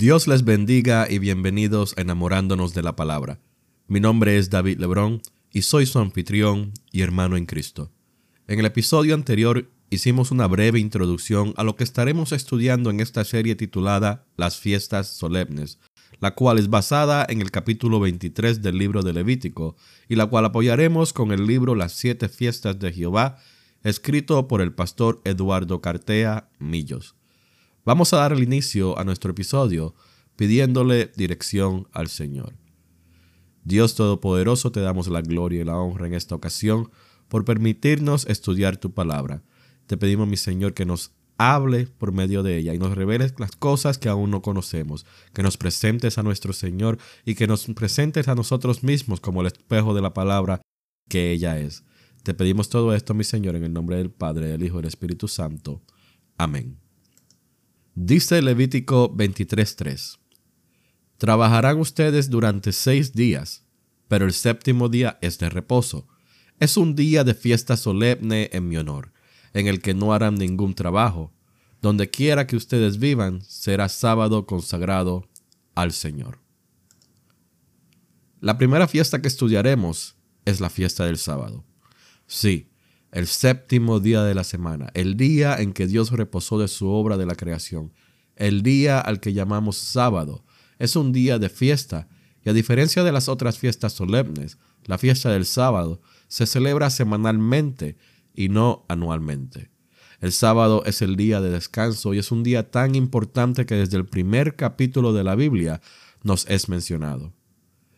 Dios les bendiga y bienvenidos a Enamorándonos de la Palabra. Mi nombre es David Lebrón y soy su anfitrión y hermano en Cristo. En el episodio anterior hicimos una breve introducción a lo que estaremos estudiando en esta serie titulada Las fiestas solemnes, la cual es basada en el capítulo 23 del libro de Levítico y la cual apoyaremos con el libro Las siete fiestas de Jehová, escrito por el pastor Eduardo Cartea Millos. Vamos a dar el inicio a nuestro episodio pidiéndole dirección al Señor. Dios Todopoderoso, te damos la gloria y la honra en esta ocasión por permitirnos estudiar tu palabra. Te pedimos, mi Señor, que nos hable por medio de ella y nos reveles las cosas que aún no conocemos, que nos presentes a nuestro Señor y que nos presentes a nosotros mismos como el espejo de la palabra que ella es. Te pedimos todo esto, mi Señor, en el nombre del Padre, del Hijo y del Espíritu Santo. Amén. Dice Levítico 23:3, Trabajarán ustedes durante seis días, pero el séptimo día es de reposo. Es un día de fiesta solemne en mi honor, en el que no harán ningún trabajo. Donde quiera que ustedes vivan, será sábado consagrado al Señor. La primera fiesta que estudiaremos es la fiesta del sábado. Sí, el séptimo día de la semana, el día en que Dios reposó de su obra de la creación, el día al que llamamos sábado, es un día de fiesta, y a diferencia de las otras fiestas solemnes, la fiesta del sábado se celebra semanalmente y no anualmente. El sábado es el día de descanso y es un día tan importante que desde el primer capítulo de la Biblia nos es mencionado.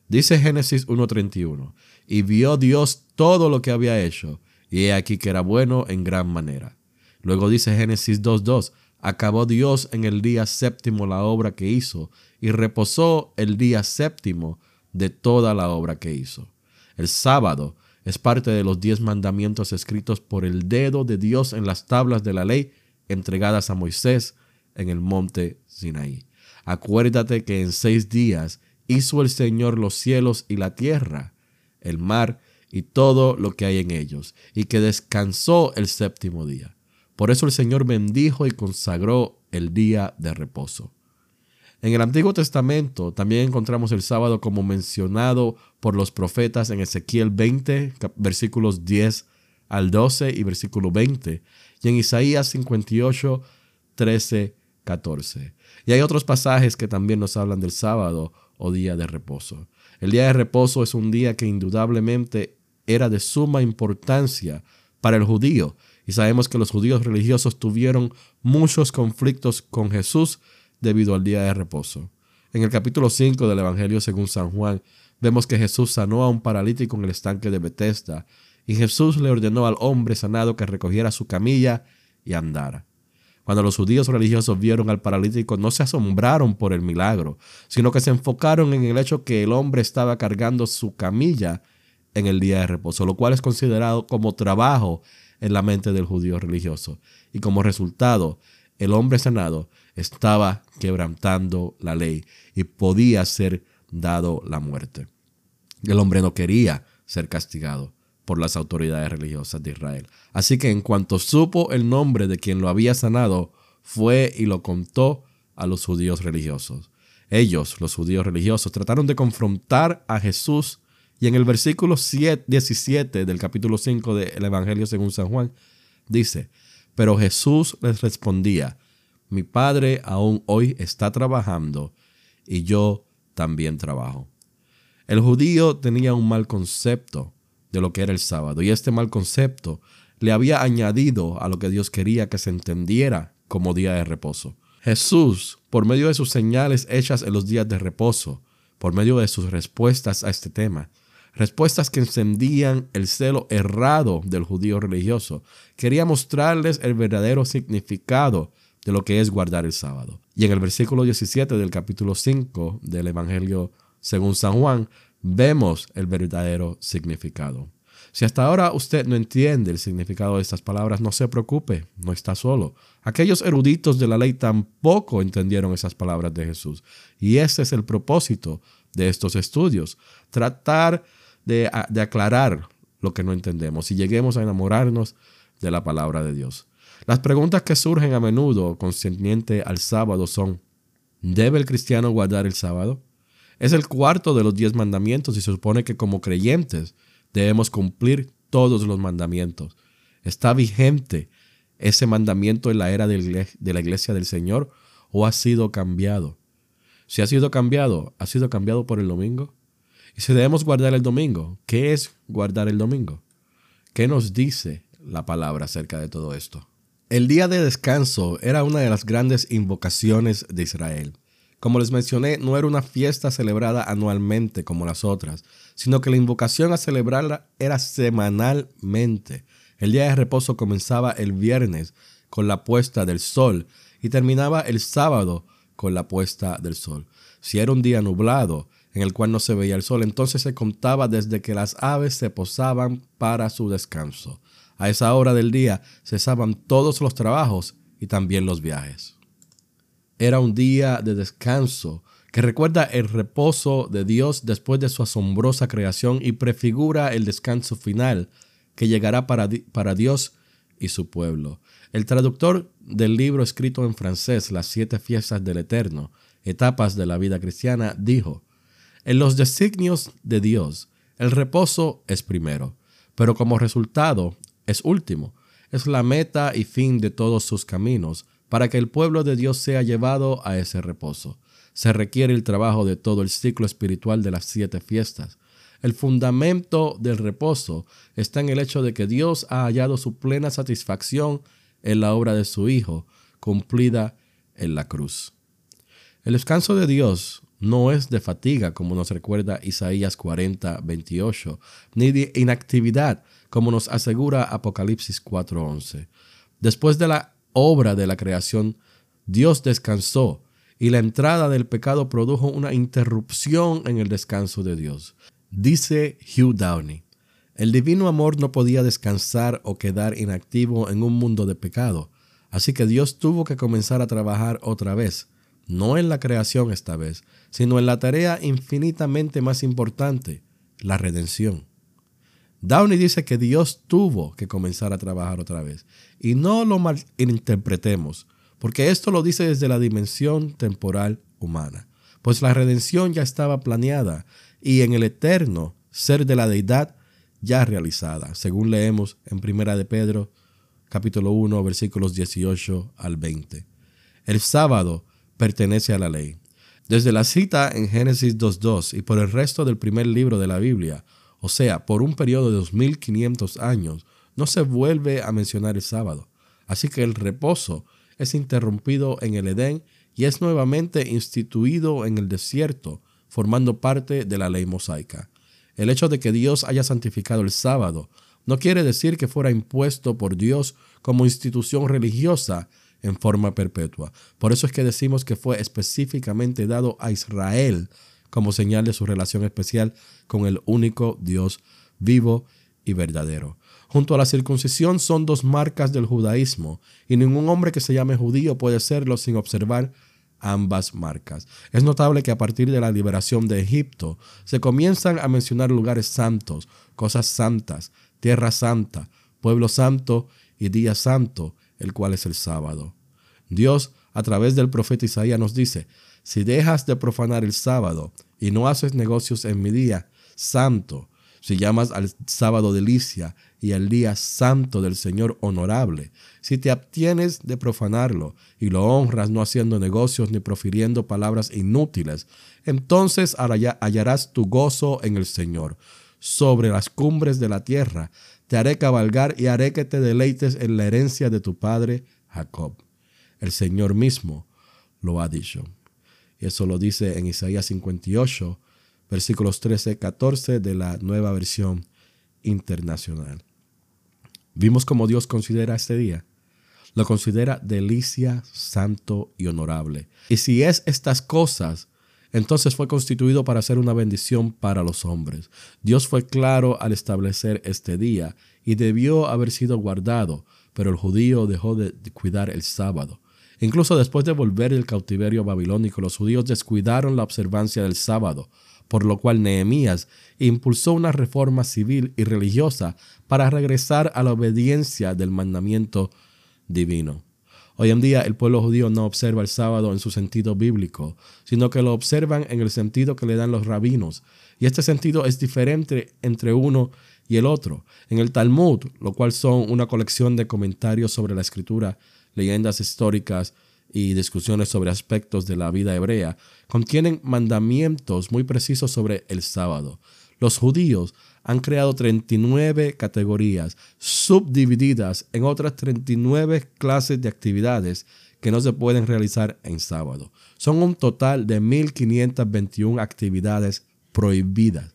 Dice Génesis 1.31, y vio Dios todo lo que había hecho, y he aquí que era bueno en gran manera. Luego dice Génesis 2.2, acabó Dios en el día séptimo la obra que hizo y reposó el día séptimo de toda la obra que hizo. El sábado es parte de los diez mandamientos escritos por el dedo de Dios en las tablas de la ley entregadas a Moisés en el monte Sinaí. Acuérdate que en seis días hizo el Señor los cielos y la tierra, el mar y todo lo que hay en ellos, y que descansó el séptimo día. Por eso el Señor bendijo y consagró el día de reposo. En el Antiguo Testamento también encontramos el sábado como mencionado por los profetas en Ezequiel 20, versículos 10 al 12 y versículo 20, y en Isaías 58, 13, 14. Y hay otros pasajes que también nos hablan del sábado o día de reposo. El día de reposo es un día que indudablemente era de suma importancia para el judío. Y sabemos que los judíos religiosos tuvieron muchos conflictos con Jesús debido al día de reposo. En el capítulo 5 del Evangelio según San Juan, vemos que Jesús sanó a un paralítico en el estanque de Bethesda, y Jesús le ordenó al hombre sanado que recogiera su camilla y andara. Cuando los judíos religiosos vieron al paralítico, no se asombraron por el milagro, sino que se enfocaron en el hecho que el hombre estaba cargando su camilla en el día de reposo, lo cual es considerado como trabajo en la mente del judío religioso. Y como resultado, el hombre sanado estaba quebrantando la ley y podía ser dado la muerte. El hombre no quería ser castigado por las autoridades religiosas de Israel. Así que en cuanto supo el nombre de quien lo había sanado, fue y lo contó a los judíos religiosos. Ellos, los judíos religiosos, trataron de confrontar a Jesús y en el versículo 17 del capítulo 5 del Evangelio según San Juan, dice, pero Jesús les respondía, mi Padre aún hoy está trabajando y yo también trabajo. El judío tenía un mal concepto de lo que era el sábado y este mal concepto le había añadido a lo que Dios quería que se entendiera como día de reposo. Jesús, por medio de sus señales hechas en los días de reposo, por medio de sus respuestas a este tema, respuestas que encendían el celo errado del judío religioso. Quería mostrarles el verdadero significado de lo que es guardar el sábado. Y en el versículo 17 del capítulo 5 del Evangelio según San Juan, vemos el verdadero significado. Si hasta ahora usted no entiende el significado de estas palabras, no se preocupe, no está solo. Aquellos eruditos de la ley tampoco entendieron esas palabras de Jesús. Y ese es el propósito de estos estudios, tratar de, aclarar lo que no entendemos y lleguemos a enamorarnos de la palabra de Dios. Las preguntas que surgen a menudo concerniente al sábado son, ¿Debe el cristiano guardar el sábado? Es el cuarto de los diez mandamientos y se supone que como creyentes debemos cumplir todos los mandamientos. ¿Está vigente ese mandamiento en la era de la iglesia del Señor o ha sido cambiado? Si ha sido cambiado, ¿ha sido cambiado por el domingo? Si debemos guardar el domingo, ¿qué es guardar el domingo? ¿Qué nos dice la palabra acerca de todo esto? El día de descanso era una de las grandes invocaciones de Israel. Como les mencioné, no era una fiesta celebrada anualmente como las otras, sino que la invocación a celebrarla era semanalmente. El día de reposo comenzaba el viernes con la puesta del sol y terminaba el sábado con la puesta del sol. Si era un día nublado, en el cual no se veía el sol. Entonces se contaba desde que las aves se posaban para su descanso. A esa hora del día cesaban todos los trabajos y también los viajes. Era un día de descanso que recuerda el reposo de Dios después de su asombrosa creación y prefigura el descanso final que llegará para, para Dios y su pueblo. El traductor del libro escrito en francés, Las siete fiestas del Eterno, etapas de la vida cristiana, dijo, en los designios de Dios, el reposo es primero, pero como resultado es último. Es la meta y fin de todos sus caminos para que el pueblo de Dios sea llevado a ese reposo. Se requiere el trabajo de todo el ciclo espiritual de las siete fiestas. El fundamento del reposo está en el hecho de que Dios ha hallado su plena satisfacción en la obra de su Hijo, cumplida en la cruz. El descanso de Dios no es de fatiga, como nos recuerda Isaías 40, 28, ni de inactividad, como nos asegura Apocalipsis 4:11. Después de la obra de la creación, Dios descansó y la entrada del pecado produjo una interrupción en el descanso de Dios. Dice Hugh Downey, el divino amor no podía descansar o quedar inactivo en un mundo de pecado, así que Dios tuvo que comenzar a trabajar otra vez no en la creación esta vez, sino en la tarea infinitamente más importante, la redención. Downey dice que Dios tuvo que comenzar a trabajar otra vez. Y no lo malinterpretemos, porque esto lo dice desde la dimensión temporal humana. Pues la redención ya estaba planeada y en el eterno ser de la deidad ya realizada, según leemos en Primera de Pedro, capítulo 1, versículos 18 al 20. El sábado pertenece a la ley. Desde la cita en Génesis 2.2 y por el resto del primer libro de la Biblia, o sea, por un periodo de 2500 años, no se vuelve a mencionar el sábado. Así que el reposo es interrumpido en el Edén y es nuevamente instituido en el desierto, formando parte de la ley mosaica. El hecho de que Dios haya santificado el sábado no quiere decir que fuera impuesto por Dios como institución religiosa en forma perpetua. Por eso es que decimos que fue específicamente dado a Israel como señal de su relación especial con el único Dios vivo y verdadero. Junto a la circuncisión son dos marcas del judaísmo y ningún hombre que se llame judío puede serlo sin observar ambas marcas. Es notable que a partir de la liberación de Egipto se comienzan a mencionar lugares santos, cosas santas, tierra santa, pueblo santo y día santo, el cual es el sábado. Dios, a través del profeta Isaías, nos dice, si dejas de profanar el sábado y no haces negocios en mi día santo, si llamas al sábado delicia y al día santo del Señor honorable, si te abstienes de profanarlo y lo honras no haciendo negocios ni profiriendo palabras inútiles, entonces hallarás tu gozo en el Señor. Sobre las cumbres de la tierra te haré cabalgar y haré que te deleites en la herencia de tu padre Jacob. El Señor mismo lo ha dicho. Y eso lo dice en Isaías 58, versículos 13, 14 de la nueva versión internacional. Vimos cómo Dios considera este día. Lo considera delicia, santo y honorable. Y si es estas cosas entonces fue constituido para ser una bendición para los hombres. Dios fue claro al establecer este día y debió haber sido guardado, pero el judío dejó de cuidar el sábado. Incluso después de volver del cautiverio babilónico, los judíos descuidaron la observancia del sábado, por lo cual Nehemías impulsó una reforma civil y religiosa para regresar a la obediencia del mandamiento divino. Hoy en día el pueblo judío no observa el sábado en su sentido bíblico, sino que lo observan en el sentido que le dan los rabinos. Y este sentido es diferente entre uno y el otro. En el Talmud, lo cual son una colección de comentarios sobre la escritura, leyendas históricas y discusiones sobre aspectos de la vida hebrea, contienen mandamientos muy precisos sobre el sábado. Los judíos han creado 39 categorías subdivididas en otras 39 clases de actividades que no se pueden realizar en sábado. Son un total de 1521 actividades prohibidas.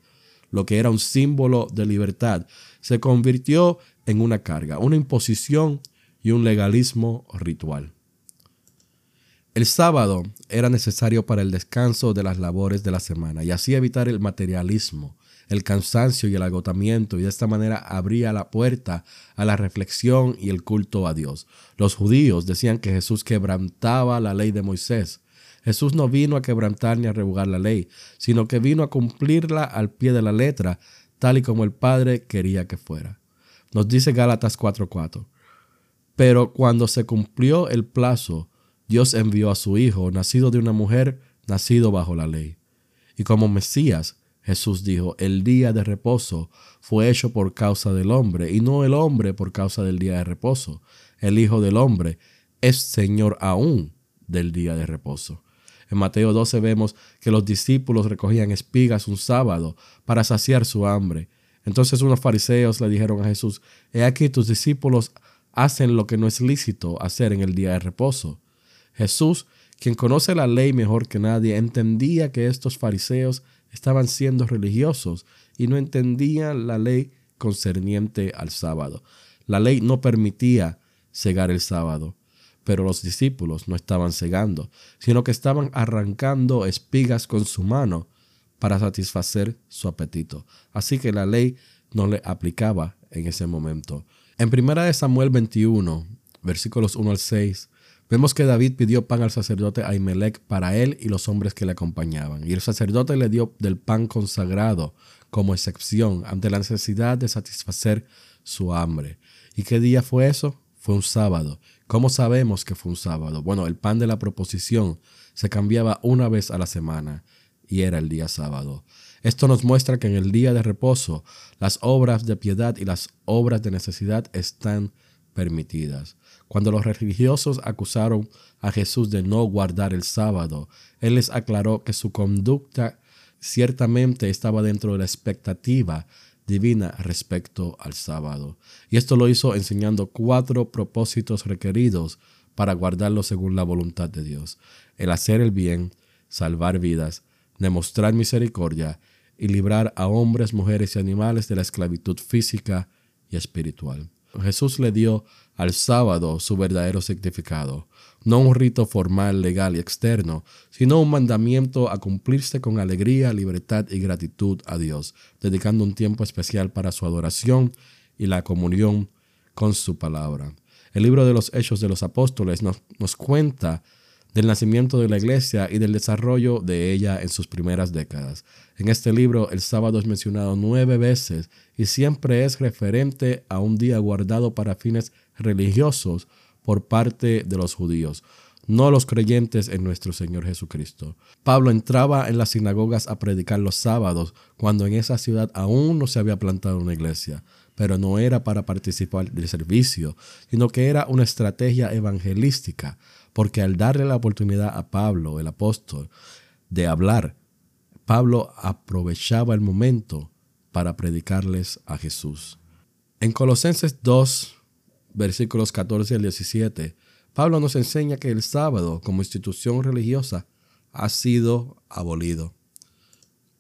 Lo que era un símbolo de libertad se convirtió en una carga, una imposición y un legalismo ritual. El sábado era necesario para el descanso de las labores de la semana y así evitar el materialismo, el cansancio y el agotamiento y de esta manera abría la puerta a la reflexión y el culto a Dios. Los judíos decían que Jesús quebrantaba la ley de Moisés. Jesús no vino a quebrantar ni a revogar la ley, sino que vino a cumplirla al pie de la letra, tal y como el Padre quería que fuera. Nos dice Gálatas 4:4. Pero cuando se cumplió el plazo, Dios envió a su Hijo, nacido de una mujer, nacido bajo la ley. Y como Mesías, Jesús dijo, el día de reposo fue hecho por causa del hombre y no el hombre por causa del día de reposo. El Hijo del Hombre es Señor aún del día de reposo. En Mateo 12 vemos que los discípulos recogían espigas un sábado para saciar su hambre. Entonces unos fariseos le dijeron a Jesús, He aquí tus discípulos hacen lo que no es lícito hacer en el día de reposo. Jesús, quien conoce la ley mejor que nadie, entendía que estos fariseos estaban siendo religiosos y no entendían la ley concerniente al sábado. La ley no permitía cegar el sábado, pero los discípulos no estaban cegando, sino que estaban arrancando espigas con su mano para satisfacer su apetito. Así que la ley no le aplicaba en ese momento. En 1 Samuel 21, versículos 1 al 6, Vemos que David pidió pan al sacerdote Ahimelech para él y los hombres que le acompañaban, y el sacerdote le dio del pan consagrado como excepción ante la necesidad de satisfacer su hambre. ¿Y qué día fue eso? Fue un sábado. ¿Cómo sabemos que fue un sábado? Bueno, el pan de la proposición se cambiaba una vez a la semana y era el día sábado. Esto nos muestra que en el día de reposo las obras de piedad y las obras de necesidad están permitidas. Cuando los religiosos acusaron a Jesús de no guardar el sábado, Él les aclaró que su conducta ciertamente estaba dentro de la expectativa divina respecto al sábado. Y esto lo hizo enseñando cuatro propósitos requeridos para guardarlo según la voluntad de Dios. El hacer el bien, salvar vidas, demostrar misericordia y librar a hombres, mujeres y animales de la esclavitud física y espiritual. Jesús le dio al sábado su verdadero significado, no un rito formal, legal y externo, sino un mandamiento a cumplirse con alegría, libertad y gratitud a Dios, dedicando un tiempo especial para su adoración y la comunión con su palabra. El libro de los Hechos de los Apóstoles nos, nos cuenta del nacimiento de la iglesia y del desarrollo de ella en sus primeras décadas. En este libro el sábado es mencionado nueve veces y siempre es referente a un día guardado para fines religiosos por parte de los judíos, no los creyentes en nuestro Señor Jesucristo. Pablo entraba en las sinagogas a predicar los sábados cuando en esa ciudad aún no se había plantado una iglesia, pero no era para participar del servicio, sino que era una estrategia evangelística, porque al darle la oportunidad a Pablo, el apóstol, de hablar, Pablo aprovechaba el momento para predicarles a Jesús. En Colosenses 2, versículos 14 al 17, Pablo nos enseña que el sábado como institución religiosa ha sido abolido.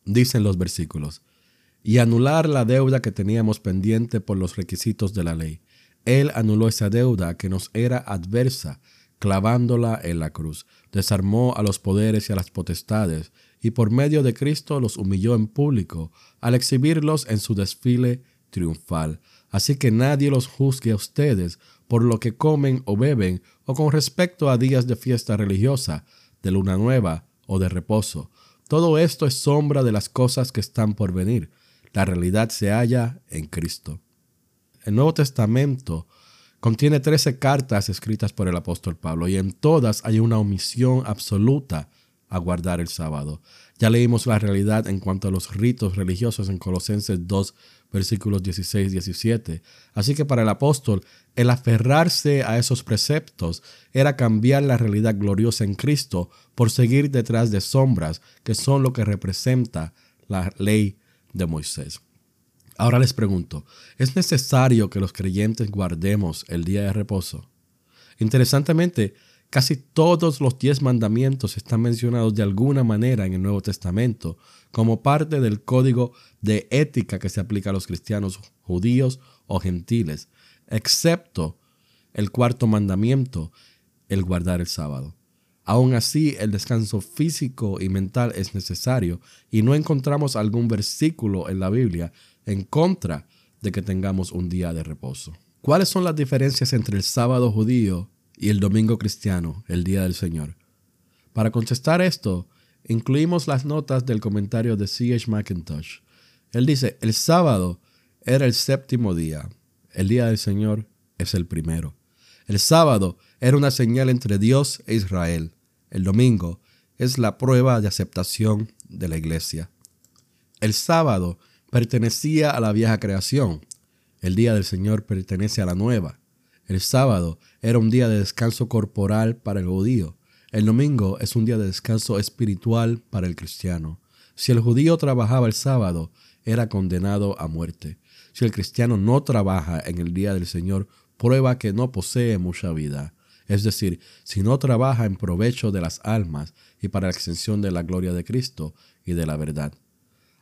Dicen los versículos, y anular la deuda que teníamos pendiente por los requisitos de la ley. Él anuló esa deuda que nos era adversa, clavándola en la cruz. Desarmó a los poderes y a las potestades, y por medio de Cristo los humilló en público, al exhibirlos en su desfile triunfal. Así que nadie los juzgue a ustedes por lo que comen o beben, o con respecto a días de fiesta religiosa, de luna nueva o de reposo. Todo esto es sombra de las cosas que están por venir. La realidad se halla en Cristo. El Nuevo Testamento Contiene 13 cartas escritas por el apóstol Pablo y en todas hay una omisión absoluta a guardar el sábado. Ya leímos la realidad en cuanto a los ritos religiosos en Colosenses 2, versículos 16 y 17. Así que para el apóstol, el aferrarse a esos preceptos era cambiar la realidad gloriosa en Cristo por seguir detrás de sombras, que son lo que representa la ley de Moisés. Ahora les pregunto, ¿es necesario que los creyentes guardemos el día de reposo? Interesantemente, casi todos los diez mandamientos están mencionados de alguna manera en el Nuevo Testamento como parte del código de ética que se aplica a los cristianos judíos o gentiles, excepto el cuarto mandamiento, el guardar el sábado. Aún así, el descanso físico y mental es necesario y no encontramos algún versículo en la Biblia en contra de que tengamos un día de reposo. ¿Cuáles son las diferencias entre el sábado judío y el domingo cristiano, el día del Señor? Para contestar esto, incluimos las notas del comentario de C.H. McIntosh. Él dice, el sábado era el séptimo día, el día del Señor es el primero. El sábado era una señal entre Dios e Israel. El domingo es la prueba de aceptación de la iglesia. El sábado pertenecía a la vieja creación. El día del Señor pertenece a la nueva. El sábado era un día de descanso corporal para el judío. El domingo es un día de descanso espiritual para el cristiano. Si el judío trabajaba el sábado, era condenado a muerte. Si el cristiano no trabaja en el día del Señor, prueba que no posee mucha vida. Es decir, si no trabaja en provecho de las almas y para la extensión de la gloria de Cristo y de la verdad.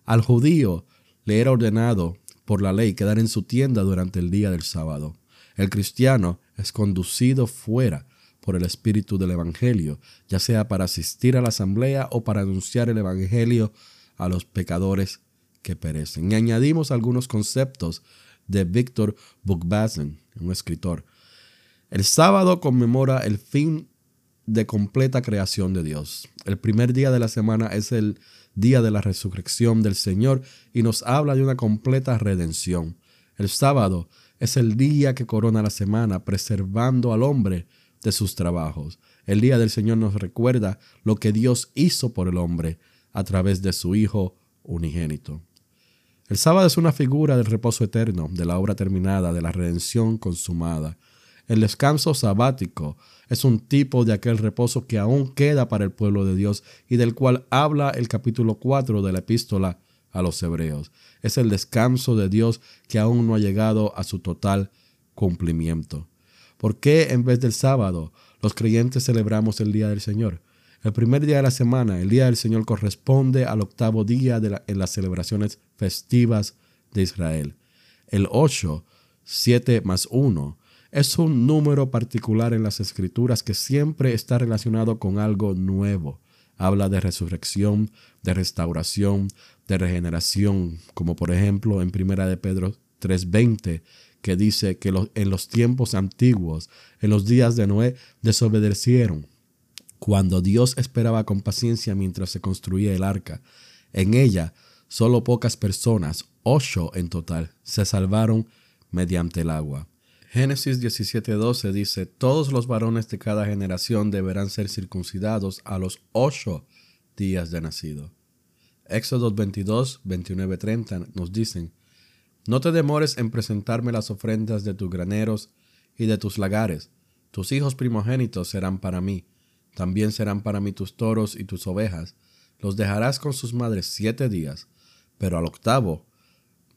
Al judío le era ordenado por la ley quedar en su tienda durante el día del sábado. El cristiano es conducido fuera por el espíritu del Evangelio, ya sea para asistir a la asamblea o para anunciar el Evangelio a los pecadores que perecen. Y añadimos algunos conceptos de Víctor Bukbazen, un escritor. El sábado conmemora el fin de completa creación de Dios. El primer día de la semana es el día de la resurrección del Señor, y nos habla de una completa redención. El sábado es el día que corona la semana, preservando al hombre de sus trabajos. El día del Señor nos recuerda lo que Dios hizo por el hombre a través de su Hijo unigénito. El sábado es una figura del reposo eterno, de la obra terminada, de la redención consumada. El descanso sabático es un tipo de aquel reposo que aún queda para el pueblo de Dios y del cual habla el capítulo 4 de la epístola a los hebreos. Es el descanso de Dios que aún no ha llegado a su total cumplimiento. ¿Por qué en vez del sábado los creyentes celebramos el Día del Señor? El primer día de la semana, el Día del Señor, corresponde al octavo día de en las celebraciones festivas de Israel. El 8, 7 más 1, es un número particular en las escrituras que siempre está relacionado con algo nuevo. Habla de resurrección, de restauración, de regeneración, como por ejemplo en Primera de Pedro 3:20, que dice que en los tiempos antiguos, en los días de Noé, desobedecieron. Cuando Dios esperaba con paciencia mientras se construía el arca, en ella solo pocas personas, ocho en total, se salvaron mediante el agua. Génesis 17:12 dice, todos los varones de cada generación deberán ser circuncidados a los ocho días de nacido. Éxodo 22, 29, 30 nos dicen, no te demores en presentarme las ofrendas de tus graneros y de tus lagares. Tus hijos primogénitos serán para mí. También serán para mí tus toros y tus ovejas. Los dejarás con sus madres siete días, pero al octavo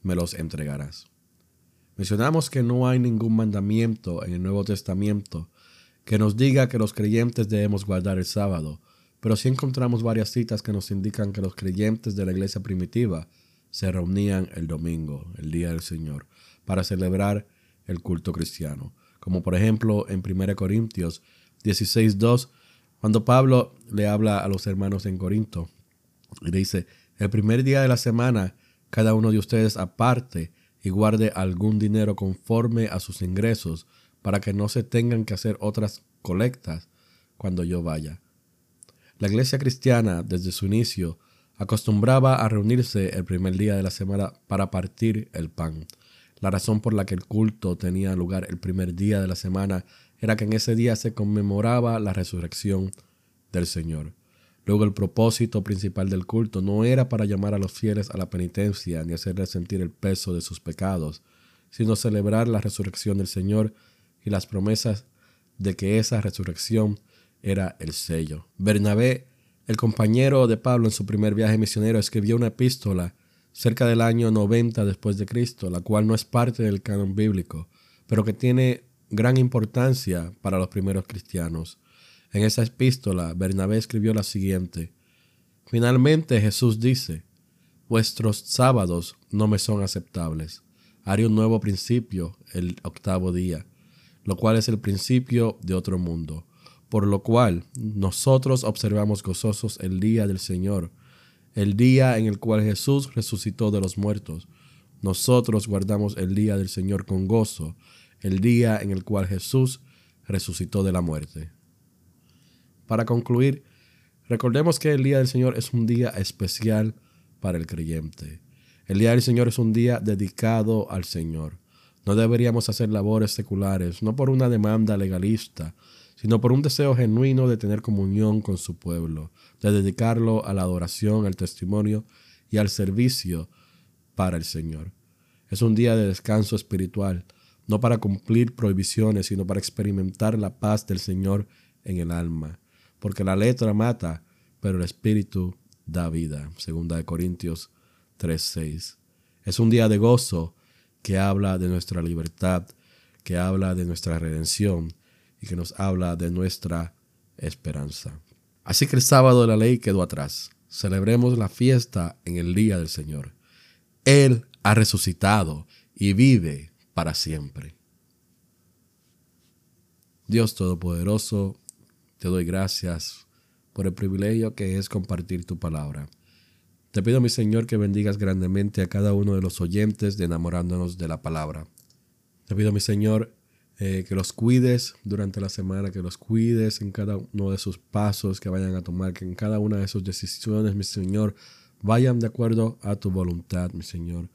me los entregarás. Mencionamos que no hay ningún mandamiento en el Nuevo Testamento que nos diga que los creyentes debemos guardar el sábado, pero sí encontramos varias citas que nos indican que los creyentes de la iglesia primitiva se reunían el domingo, el día del Señor, para celebrar el culto cristiano. Como por ejemplo en 1 Corintios 16.2, cuando Pablo le habla a los hermanos en Corinto y dice, el primer día de la semana, cada uno de ustedes aparte y guarde algún dinero conforme a sus ingresos para que no se tengan que hacer otras colectas cuando yo vaya. La iglesia cristiana, desde su inicio, acostumbraba a reunirse el primer día de la semana para partir el pan. La razón por la que el culto tenía lugar el primer día de la semana era que en ese día se conmemoraba la resurrección del Señor. Luego el propósito principal del culto no era para llamar a los fieles a la penitencia ni hacerles sentir el peso de sus pecados, sino celebrar la resurrección del Señor y las promesas de que esa resurrección era el sello. Bernabé, el compañero de Pablo en su primer viaje misionero, escribió una epístola cerca del año 90 después de Cristo, la cual no es parte del canon bíblico, pero que tiene gran importancia para los primeros cristianos. En esa epístola, Bernabé escribió la siguiente. Finalmente Jesús dice, Vuestros sábados no me son aceptables. Haré un nuevo principio el octavo día, lo cual es el principio de otro mundo, por lo cual nosotros observamos gozosos el día del Señor, el día en el cual Jesús resucitó de los muertos. Nosotros guardamos el día del Señor con gozo, el día en el cual Jesús resucitó de la muerte. Para concluir, recordemos que el día del Señor es un día especial para el creyente. El día del Señor es un día dedicado al Señor. No deberíamos hacer labores seculares, no por una demanda legalista, sino por un deseo genuino de tener comunión con su pueblo, de dedicarlo a la adoración, al testimonio y al servicio para el Señor. Es un día de descanso espiritual, no para cumplir prohibiciones, sino para experimentar la paz del Señor en el alma porque la letra mata, pero el espíritu da vida. Segunda de Corintios 3:6. Es un día de gozo que habla de nuestra libertad, que habla de nuestra redención y que nos habla de nuestra esperanza. Así que el sábado de la ley quedó atrás. Celebremos la fiesta en el día del Señor. Él ha resucitado y vive para siempre. Dios Todopoderoso, te doy gracias por el privilegio que es compartir tu palabra. Te pido, mi Señor, que bendigas grandemente a cada uno de los oyentes de enamorándonos de la palabra. Te pido, mi Señor, eh, que los cuides durante la semana, que los cuides en cada uno de sus pasos que vayan a tomar, que en cada una de sus decisiones, mi Señor, vayan de acuerdo a tu voluntad, mi Señor.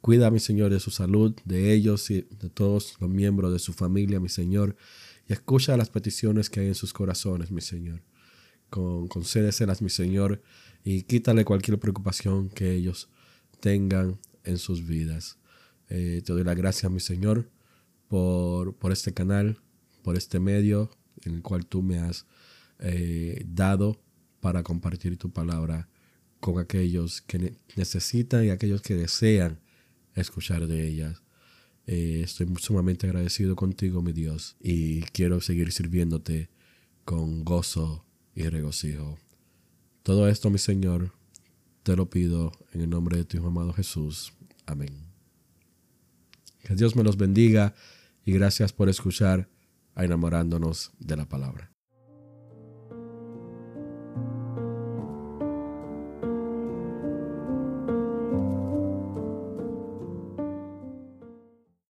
Cuida, mi Señor, de su salud, de ellos y de todos los miembros de su familia, mi Señor y escucha las peticiones que hay en sus corazones, mi Señor. Con, concédeselas, mi Señor, y quítale cualquier preocupación que ellos tengan en sus vidas. Eh, te doy la gracia, mi Señor, por, por, este canal, por este medio en el cual tú me has eh, dado para compartir tu palabra con aquellos que necesitan y aquellos que desean escuchar de ellas. Eh, estoy sumamente agradecido contigo, mi Dios, y quiero seguir sirviéndote con gozo y regocijo. Todo esto, mi Señor, te lo pido en el nombre de tu Hijo amado Jesús. Amén. Que Dios me los bendiga y gracias por escuchar a enamorándonos de la palabra.